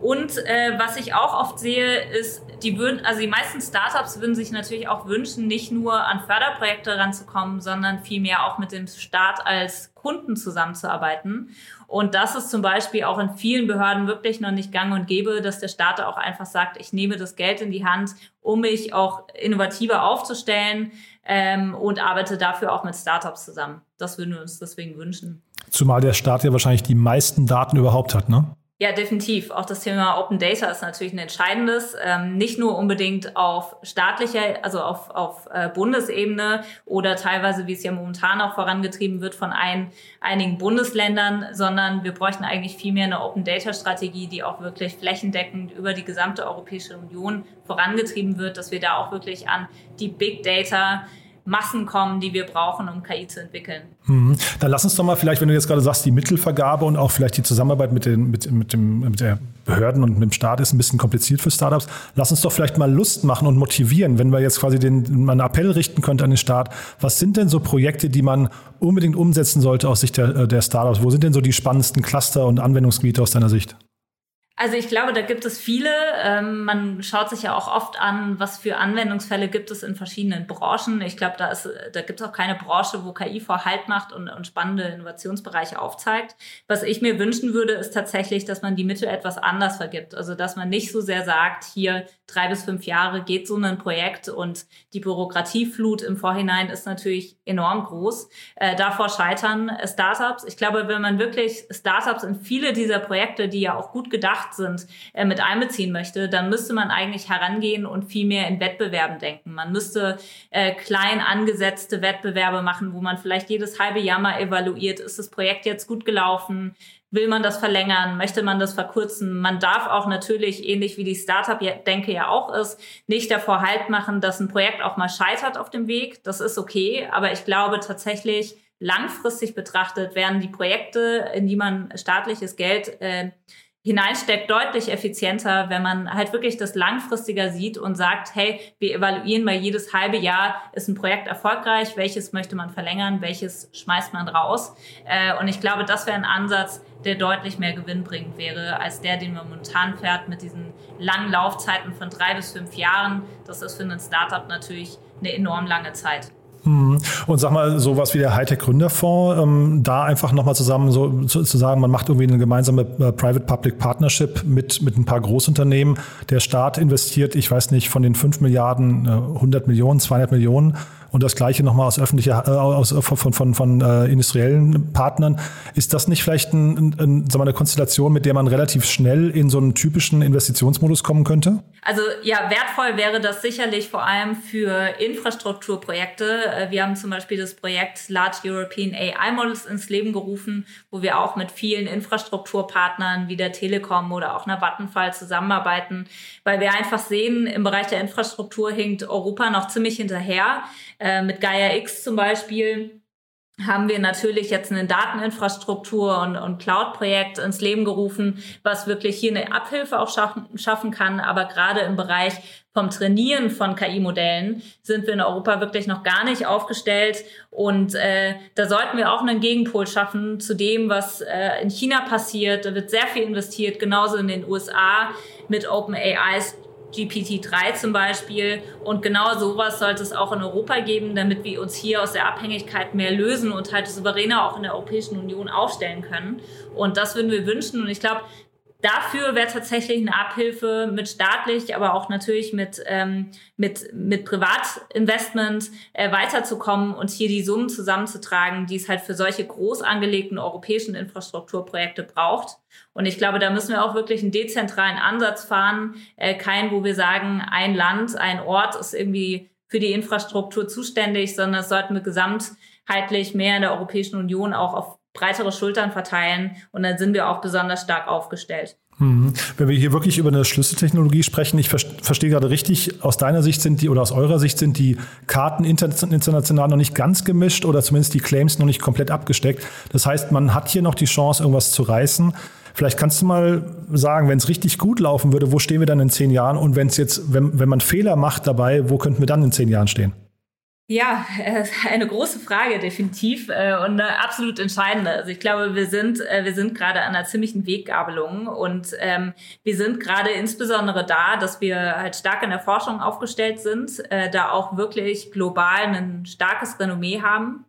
Und äh, was ich auch oft sehe, ist, die würden, also die meisten Startups würden sich natürlich auch wünschen, nicht nur an Förderprojekte ranzukommen, sondern vielmehr auch mit dem Staat als Kunden zusammenzuarbeiten. Und das ist zum Beispiel auch in vielen Behörden wirklich noch nicht gang und gäbe, dass der Staat auch einfach sagt, ich nehme das Geld in die Hand, um mich auch innovativer aufzustellen ähm, und arbeite dafür auch mit Startups zusammen. Das würden wir uns deswegen wünschen. Zumal der Staat ja wahrscheinlich die meisten Daten überhaupt hat, ne? Ja, definitiv. Auch das Thema Open Data ist natürlich ein entscheidendes. Ähm, nicht nur unbedingt auf staatlicher, also auf, auf äh, Bundesebene oder teilweise, wie es ja momentan auch vorangetrieben wird von ein, einigen Bundesländern, sondern wir bräuchten eigentlich vielmehr eine Open Data Strategie, die auch wirklich flächendeckend über die gesamte Europäische Union vorangetrieben wird, dass wir da auch wirklich an die Big Data Massen kommen, die wir brauchen, um KI zu entwickeln. Mhm. Dann lass uns doch mal vielleicht, wenn du jetzt gerade sagst, die Mittelvergabe und auch vielleicht die Zusammenarbeit mit, den, mit, mit, dem, mit der Behörden und mit dem Staat ist ein bisschen kompliziert für Startups. Lass uns doch vielleicht mal Lust machen und motivieren, wenn wir jetzt quasi den, einen Appell richten könnte an den Staat. Was sind denn so Projekte, die man unbedingt umsetzen sollte aus Sicht der, der Startups? Wo sind denn so die spannendsten Cluster und Anwendungsgebiete aus deiner Sicht? Also ich glaube, da gibt es viele. Ähm, man schaut sich ja auch oft an, was für Anwendungsfälle gibt es in verschiedenen Branchen. Ich glaube, da, ist, da gibt es auch keine Branche, wo KI Vorhalt macht und, und spannende Innovationsbereiche aufzeigt. Was ich mir wünschen würde, ist tatsächlich, dass man die Mittel etwas anders vergibt. Also dass man nicht so sehr sagt, hier drei bis fünf Jahre geht so ein Projekt und die Bürokratieflut im Vorhinein ist natürlich enorm groß. Äh, davor scheitern Startups. Ich glaube, wenn man wirklich Startups in viele dieser Projekte, die ja auch gut gedacht gedacht sind, äh, mit einbeziehen möchte, dann müsste man eigentlich herangehen und viel mehr in Wettbewerben denken. Man müsste äh, klein angesetzte Wettbewerbe machen, wo man vielleicht jedes halbe Jahr mal evaluiert, ist das Projekt jetzt gut gelaufen, Will man das verlängern? Möchte man das verkürzen? Man darf auch natürlich, ähnlich wie die Startup-Denke ja auch ist, nicht davor Halt machen, dass ein Projekt auch mal scheitert auf dem Weg. Das ist okay. Aber ich glaube tatsächlich, langfristig betrachtet werden die Projekte, in die man staatliches Geld äh, hineinsteckt, deutlich effizienter, wenn man halt wirklich das langfristiger sieht und sagt, hey, wir evaluieren mal jedes halbe Jahr, ist ein Projekt erfolgreich, welches möchte man verlängern, welches schmeißt man raus. Äh, und ich glaube, das wäre ein Ansatz, der deutlich mehr gewinnbringend wäre als der, den man momentan fährt mit diesen langen Laufzeiten von drei bis fünf Jahren. Das ist für ein Startup natürlich eine enorm lange Zeit. Mhm. Und sag mal, sowas wie der Hightech-Gründerfonds, ähm, da einfach nochmal zusammen so zu, zu, sagen, man macht irgendwie eine gemeinsame äh, Private-Public Partnership mit, mit ein paar Großunternehmen. Der Staat investiert, ich weiß nicht, von den 5 Milliarden, äh, 100 Millionen, 200 Millionen und das Gleiche nochmal aus öffentlicher, äh, aus, von, von, von, von äh, industriellen Partnern. Ist das nicht vielleicht ein, ein, sagen wir, eine Konstellation, mit der man relativ schnell in so einen typischen Investitionsmodus kommen könnte? Also ja, wertvoll wäre das sicherlich vor allem für Infrastrukturprojekte. Äh, wir haben zum Beispiel das Projekt Large European AI Models ins Leben gerufen, wo wir auch mit vielen Infrastrukturpartnern wie der Telekom oder auch einer Vattenfall zusammenarbeiten, weil wir einfach sehen, im Bereich der Infrastruktur hinkt Europa noch ziemlich hinterher. Äh, mit Gaia X zum Beispiel haben wir natürlich jetzt eine Dateninfrastruktur und, und Cloud-Projekt ins Leben gerufen, was wirklich hier eine Abhilfe auch schaffen, schaffen kann. Aber gerade im Bereich vom Trainieren von KI-Modellen sind wir in Europa wirklich noch gar nicht aufgestellt. Und äh, da sollten wir auch einen Gegenpol schaffen zu dem, was äh, in China passiert. Da wird sehr viel investiert, genauso in den USA mit OpenAIs GPT-3 zum Beispiel. Und genau sowas sollte es auch in Europa geben, damit wir uns hier aus der Abhängigkeit mehr lösen und halt souveräner auch in der Europäischen Union aufstellen können. Und das würden wir wünschen. Und ich glaube, Dafür wäre tatsächlich eine Abhilfe mit staatlich, aber auch natürlich mit, ähm, mit, mit Privatinvestment äh, weiterzukommen und hier die Summen zusammenzutragen, die es halt für solche groß angelegten europäischen Infrastrukturprojekte braucht. Und ich glaube, da müssen wir auch wirklich einen dezentralen Ansatz fahren. Äh, kein, wo wir sagen, ein Land, ein Ort ist irgendwie für die Infrastruktur zuständig, sondern es sollten wir gesamtheitlich mehr in der Europäischen Union auch auf breitere Schultern verteilen und dann sind wir auch besonders stark aufgestellt. Mhm. Wenn wir hier wirklich über eine Schlüsseltechnologie sprechen, ich verstehe gerade richtig, aus deiner Sicht sind die oder aus eurer Sicht sind die Karten international noch nicht ganz gemischt oder zumindest die Claims noch nicht komplett abgesteckt. Das heißt, man hat hier noch die Chance, irgendwas zu reißen. Vielleicht kannst du mal sagen, wenn es richtig gut laufen würde, wo stehen wir dann in zehn Jahren? Und wenn es jetzt, wenn, wenn man Fehler macht dabei, wo könnten wir dann in zehn Jahren stehen? Ja, äh, eine große Frage definitiv äh, und eine absolut entscheidende. Also ich glaube, wir sind äh, wir sind gerade an einer ziemlichen Weggabelung und ähm, wir sind gerade insbesondere da, dass wir halt stark in der Forschung aufgestellt sind, äh, da auch wirklich global ein starkes Renommee haben.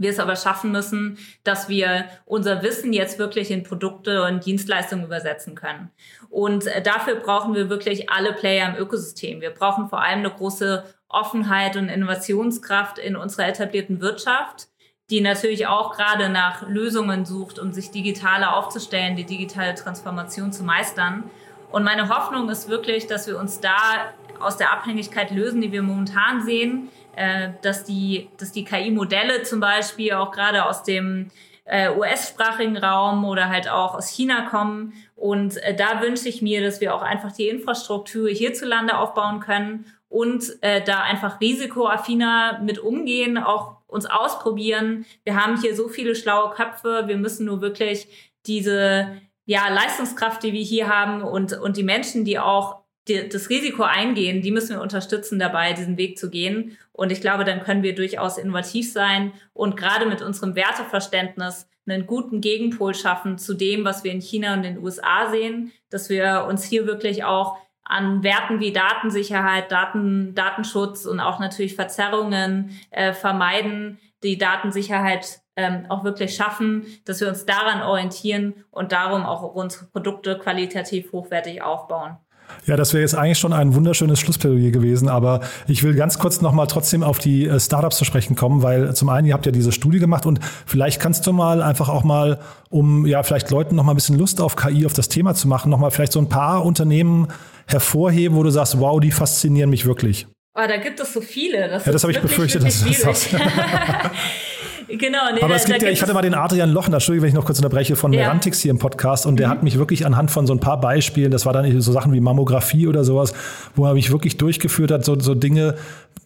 Wir es aber schaffen müssen, dass wir unser Wissen jetzt wirklich in Produkte und Dienstleistungen übersetzen können. Und äh, dafür brauchen wir wirklich alle Player im Ökosystem. Wir brauchen vor allem eine große Offenheit und Innovationskraft in unserer etablierten Wirtschaft, die natürlich auch gerade nach Lösungen sucht, um sich digitaler aufzustellen, die digitale Transformation zu meistern. Und meine Hoffnung ist wirklich, dass wir uns da aus der Abhängigkeit lösen, die wir momentan sehen, äh, dass die, dass die KI-Modelle zum Beispiel auch gerade aus dem äh, US-sprachigen Raum oder halt auch aus China kommen. Und äh, da wünsche ich mir, dass wir auch einfach die Infrastruktur hierzulande aufbauen können und äh, da einfach risikoaffiner mit umgehen, auch uns ausprobieren. Wir haben hier so viele schlaue Köpfe, wir müssen nur wirklich diese ja, Leistungskraft, die wir hier haben und, und die Menschen, die auch die, das Risiko eingehen, die müssen wir unterstützen dabei, diesen Weg zu gehen. Und ich glaube, dann können wir durchaus innovativ sein und gerade mit unserem Werteverständnis einen guten Gegenpol schaffen zu dem, was wir in China und den USA sehen, dass wir uns hier wirklich auch an Werten wie Datensicherheit, Daten, Datenschutz und auch natürlich Verzerrungen äh, vermeiden, die Datensicherheit ähm, auch wirklich schaffen, dass wir uns daran orientieren und darum auch unsere Produkte qualitativ hochwertig aufbauen. Ja, das wäre jetzt eigentlich schon ein wunderschönes Schlussplädoyer gewesen, aber ich will ganz kurz nochmal trotzdem auf die äh, Startups zu sprechen kommen, weil zum einen, ihr habt ja diese Studie gemacht und vielleicht kannst du mal einfach auch mal, um ja vielleicht Leuten nochmal ein bisschen Lust auf KI, auf das Thema zu machen, nochmal vielleicht so ein paar Unternehmen hervorheben, wo du sagst, wow, die faszinieren mich wirklich? Oh, da gibt es so viele. Das ja, das habe ich befürchtet, dass du das sagst. Genau, nee, Aber es gibt ja, ich hatte mal den Adrian Lochner, Entschuldigung, wenn ich noch kurz unterbreche, von ja. Merantix hier im Podcast und der mhm. hat mich wirklich anhand von so ein paar Beispielen, das war dann so Sachen wie Mammographie oder sowas, wo er mich wirklich durchgeführt hat, so, so Dinge,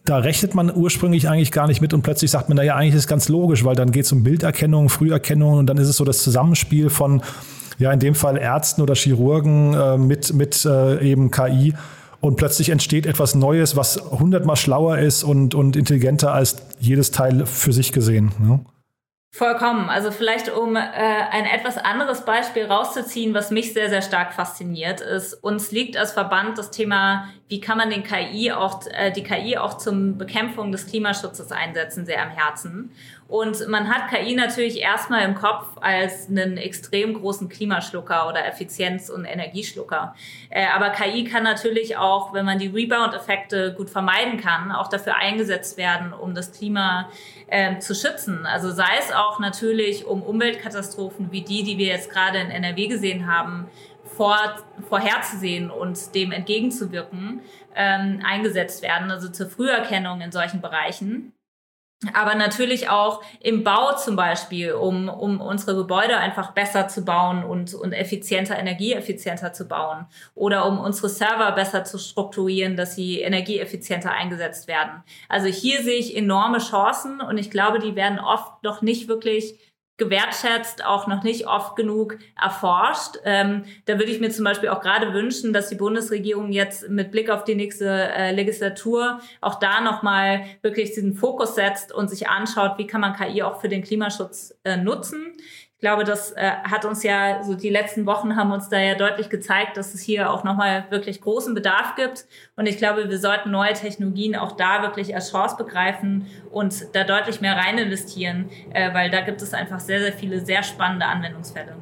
da rechnet man ursprünglich eigentlich gar nicht mit und plötzlich sagt man, naja, eigentlich ist es ganz logisch, weil dann geht es um Bilderkennung, Früherkennung und dann ist es so das Zusammenspiel von ja in dem Fall Ärzten oder Chirurgen äh, mit, mit äh, eben KI. Und plötzlich entsteht etwas Neues, was hundertmal schlauer ist und, und intelligenter als jedes Teil für sich gesehen. Ne? Vollkommen. Also vielleicht um äh, ein etwas anderes Beispiel rauszuziehen, was mich sehr, sehr stark fasziniert, ist, uns liegt als Verband das Thema, wie kann man den KI auch, äh, die KI auch zum Bekämpfung des Klimaschutzes einsetzen, sehr am Herzen. Und man hat KI natürlich erstmal im Kopf als einen extrem großen Klimaschlucker oder Effizienz- und Energieschlucker. Äh, aber KI kann natürlich auch, wenn man die Rebound-Effekte gut vermeiden kann, auch dafür eingesetzt werden, um das Klima äh, zu schützen. Also sei es auch natürlich, um Umweltkatastrophen wie die, die wir jetzt gerade in NRW gesehen haben, vor, vorherzusehen und dem entgegenzuwirken, ähm, eingesetzt werden, also zur Früherkennung in solchen Bereichen aber natürlich auch im Bau zum Beispiel, um, um unsere Gebäude einfach besser zu bauen und, und effizienter, energieeffizienter zu bauen oder um unsere Server besser zu strukturieren, dass sie energieeffizienter eingesetzt werden. Also hier sehe ich enorme Chancen und ich glaube, die werden oft noch nicht wirklich gewertschätzt, auch noch nicht oft genug erforscht. Ähm, da würde ich mir zum Beispiel auch gerade wünschen, dass die Bundesregierung jetzt mit Blick auf die nächste äh, Legislatur auch da nochmal wirklich diesen Fokus setzt und sich anschaut, wie kann man KI auch für den Klimaschutz äh, nutzen glaube, das äh, hat uns ja, so die letzten Wochen haben uns da ja deutlich gezeigt, dass es hier auch nochmal wirklich großen Bedarf gibt. Und ich glaube, wir sollten neue Technologien auch da wirklich als Chance begreifen und da deutlich mehr rein investieren, äh, weil da gibt es einfach sehr, sehr viele sehr spannende Anwendungsfälle.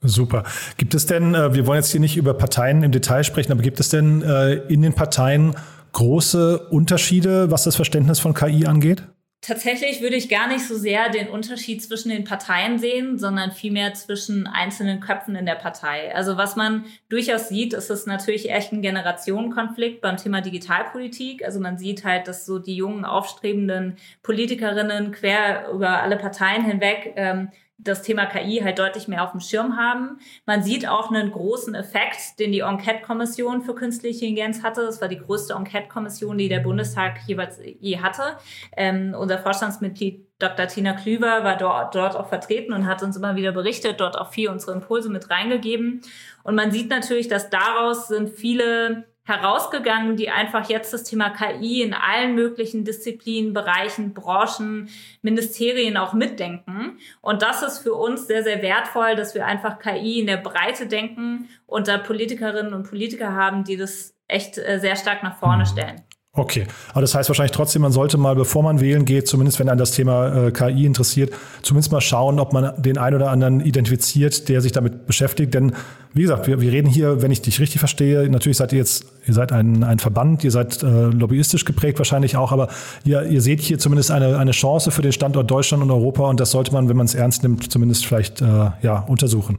Super. Gibt es denn, äh, wir wollen jetzt hier nicht über Parteien im Detail sprechen, aber gibt es denn äh, in den Parteien große Unterschiede, was das Verständnis von KI angeht? Tatsächlich würde ich gar nicht so sehr den Unterschied zwischen den Parteien sehen, sondern vielmehr zwischen einzelnen Köpfen in der Partei. Also was man durchaus sieht, ist es natürlich echt ein Generationenkonflikt beim Thema Digitalpolitik. Also man sieht halt, dass so die jungen, aufstrebenden Politikerinnen quer über alle Parteien hinweg ähm, das Thema KI halt deutlich mehr auf dem Schirm haben. Man sieht auch einen großen Effekt, den die Enquete-Kommission für künstliche Intelligenz hatte. Das war die größte Enquete-Kommission, die der Bundestag jeweils je hatte. Ähm, unser Vorstandsmitglied Dr. Tina Klüver war dort, dort auch vertreten und hat uns immer wieder berichtet, dort auch viel unsere Impulse mit reingegeben. Und man sieht natürlich, dass daraus sind viele herausgegangen, die einfach jetzt das Thema KI in allen möglichen Disziplinen, Bereichen, Branchen, Ministerien auch mitdenken. Und das ist für uns sehr, sehr wertvoll, dass wir einfach KI in der Breite denken und da Politikerinnen und Politiker haben, die das echt äh, sehr stark nach vorne stellen. Okay, aber das heißt wahrscheinlich trotzdem, man sollte mal, bevor man wählen geht, zumindest wenn einen das Thema äh, KI interessiert, zumindest mal schauen, ob man den einen oder anderen identifiziert, der sich damit beschäftigt. Denn wie gesagt, wir, wir reden hier, wenn ich dich richtig verstehe, natürlich seid ihr jetzt, ihr seid ein, ein Verband, ihr seid äh, lobbyistisch geprägt wahrscheinlich auch, aber ihr, ihr seht hier zumindest eine, eine Chance für den Standort Deutschland und Europa und das sollte man, wenn man es ernst nimmt, zumindest vielleicht äh, ja, untersuchen.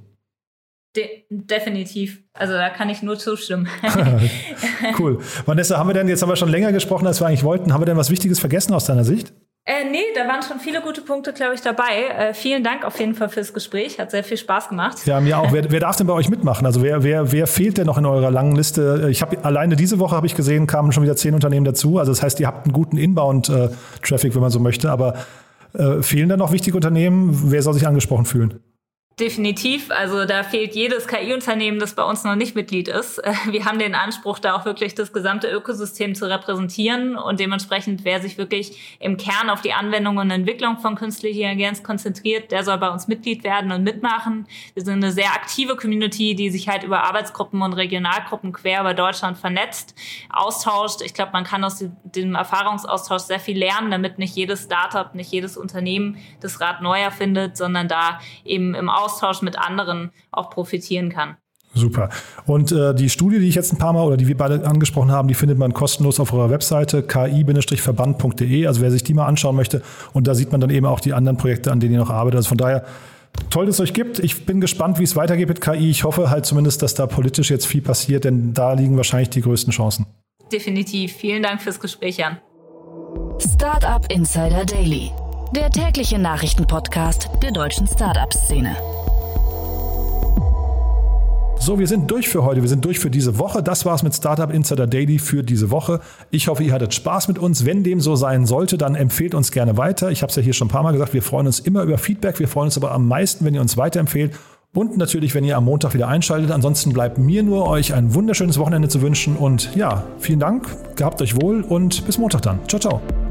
De definitiv. Also da kann ich nur zustimmen. cool. Vanessa, haben wir denn, jetzt haben wir schon länger gesprochen, als wir eigentlich wollten, haben wir denn was Wichtiges vergessen aus deiner Sicht? Äh, nee, da waren schon viele gute Punkte, glaube ich, dabei. Äh, vielen Dank auf jeden Fall fürs Gespräch. Hat sehr viel Spaß gemacht. Ja, mir auch. wer, wer darf denn bei euch mitmachen? Also wer, wer, wer fehlt denn noch in eurer langen Liste? Ich habe alleine diese Woche habe ich gesehen, kamen schon wieder zehn Unternehmen dazu. Also das heißt, ihr habt einen guten Inbound-Traffic, wenn man so möchte. Aber äh, fehlen da noch wichtige Unternehmen? Wer soll sich angesprochen fühlen? Definitiv. Also da fehlt jedes KI-Unternehmen, das bei uns noch nicht Mitglied ist. Äh, wir haben den Anspruch, da auch wirklich das gesamte Ökosystem zu repräsentieren und dementsprechend, wer sich wirklich im Kern auf die Anwendung und Entwicklung von künstlicher Intelligenz konzentriert, der soll bei uns Mitglied werden und mitmachen. Wir sind eine sehr aktive Community, die sich halt über Arbeitsgruppen und Regionalgruppen quer über Deutschland vernetzt, austauscht. Ich glaube, man kann aus dem Erfahrungsaustausch sehr viel lernen, damit nicht jedes Startup, nicht jedes Unternehmen das Rad neu erfindet, sondern da eben im Austausch mit anderen auch profitieren kann. Super. Und äh, die Studie, die ich jetzt ein paar Mal oder die wir beide angesprochen haben, die findet man kostenlos auf eurer Webseite ki-verband.de. Also wer sich die mal anschauen möchte. Und da sieht man dann eben auch die anderen Projekte, an denen ihr noch arbeitet. Also von daher toll, dass es euch gibt. Ich bin gespannt, wie es weitergeht mit KI. Ich hoffe halt zumindest, dass da politisch jetzt viel passiert, denn da liegen wahrscheinlich die größten Chancen. Definitiv. Vielen Dank fürs Gespräch, Jan. Startup Insider Daily der tägliche Nachrichtenpodcast der deutschen Startup-Szene. So, wir sind durch für heute. Wir sind durch für diese Woche. Das war's mit Startup Insider Daily für diese Woche. Ich hoffe, ihr hattet Spaß mit uns. Wenn dem so sein sollte, dann empfehlt uns gerne weiter. Ich habe es ja hier schon ein paar Mal gesagt. Wir freuen uns immer über Feedback. Wir freuen uns aber am meisten, wenn ihr uns weiterempfehlt. Und natürlich, wenn ihr am Montag wieder einschaltet. Ansonsten bleibt mir nur, euch ein wunderschönes Wochenende zu wünschen. Und ja, vielen Dank. Gehabt euch wohl und bis Montag dann. Ciao, ciao.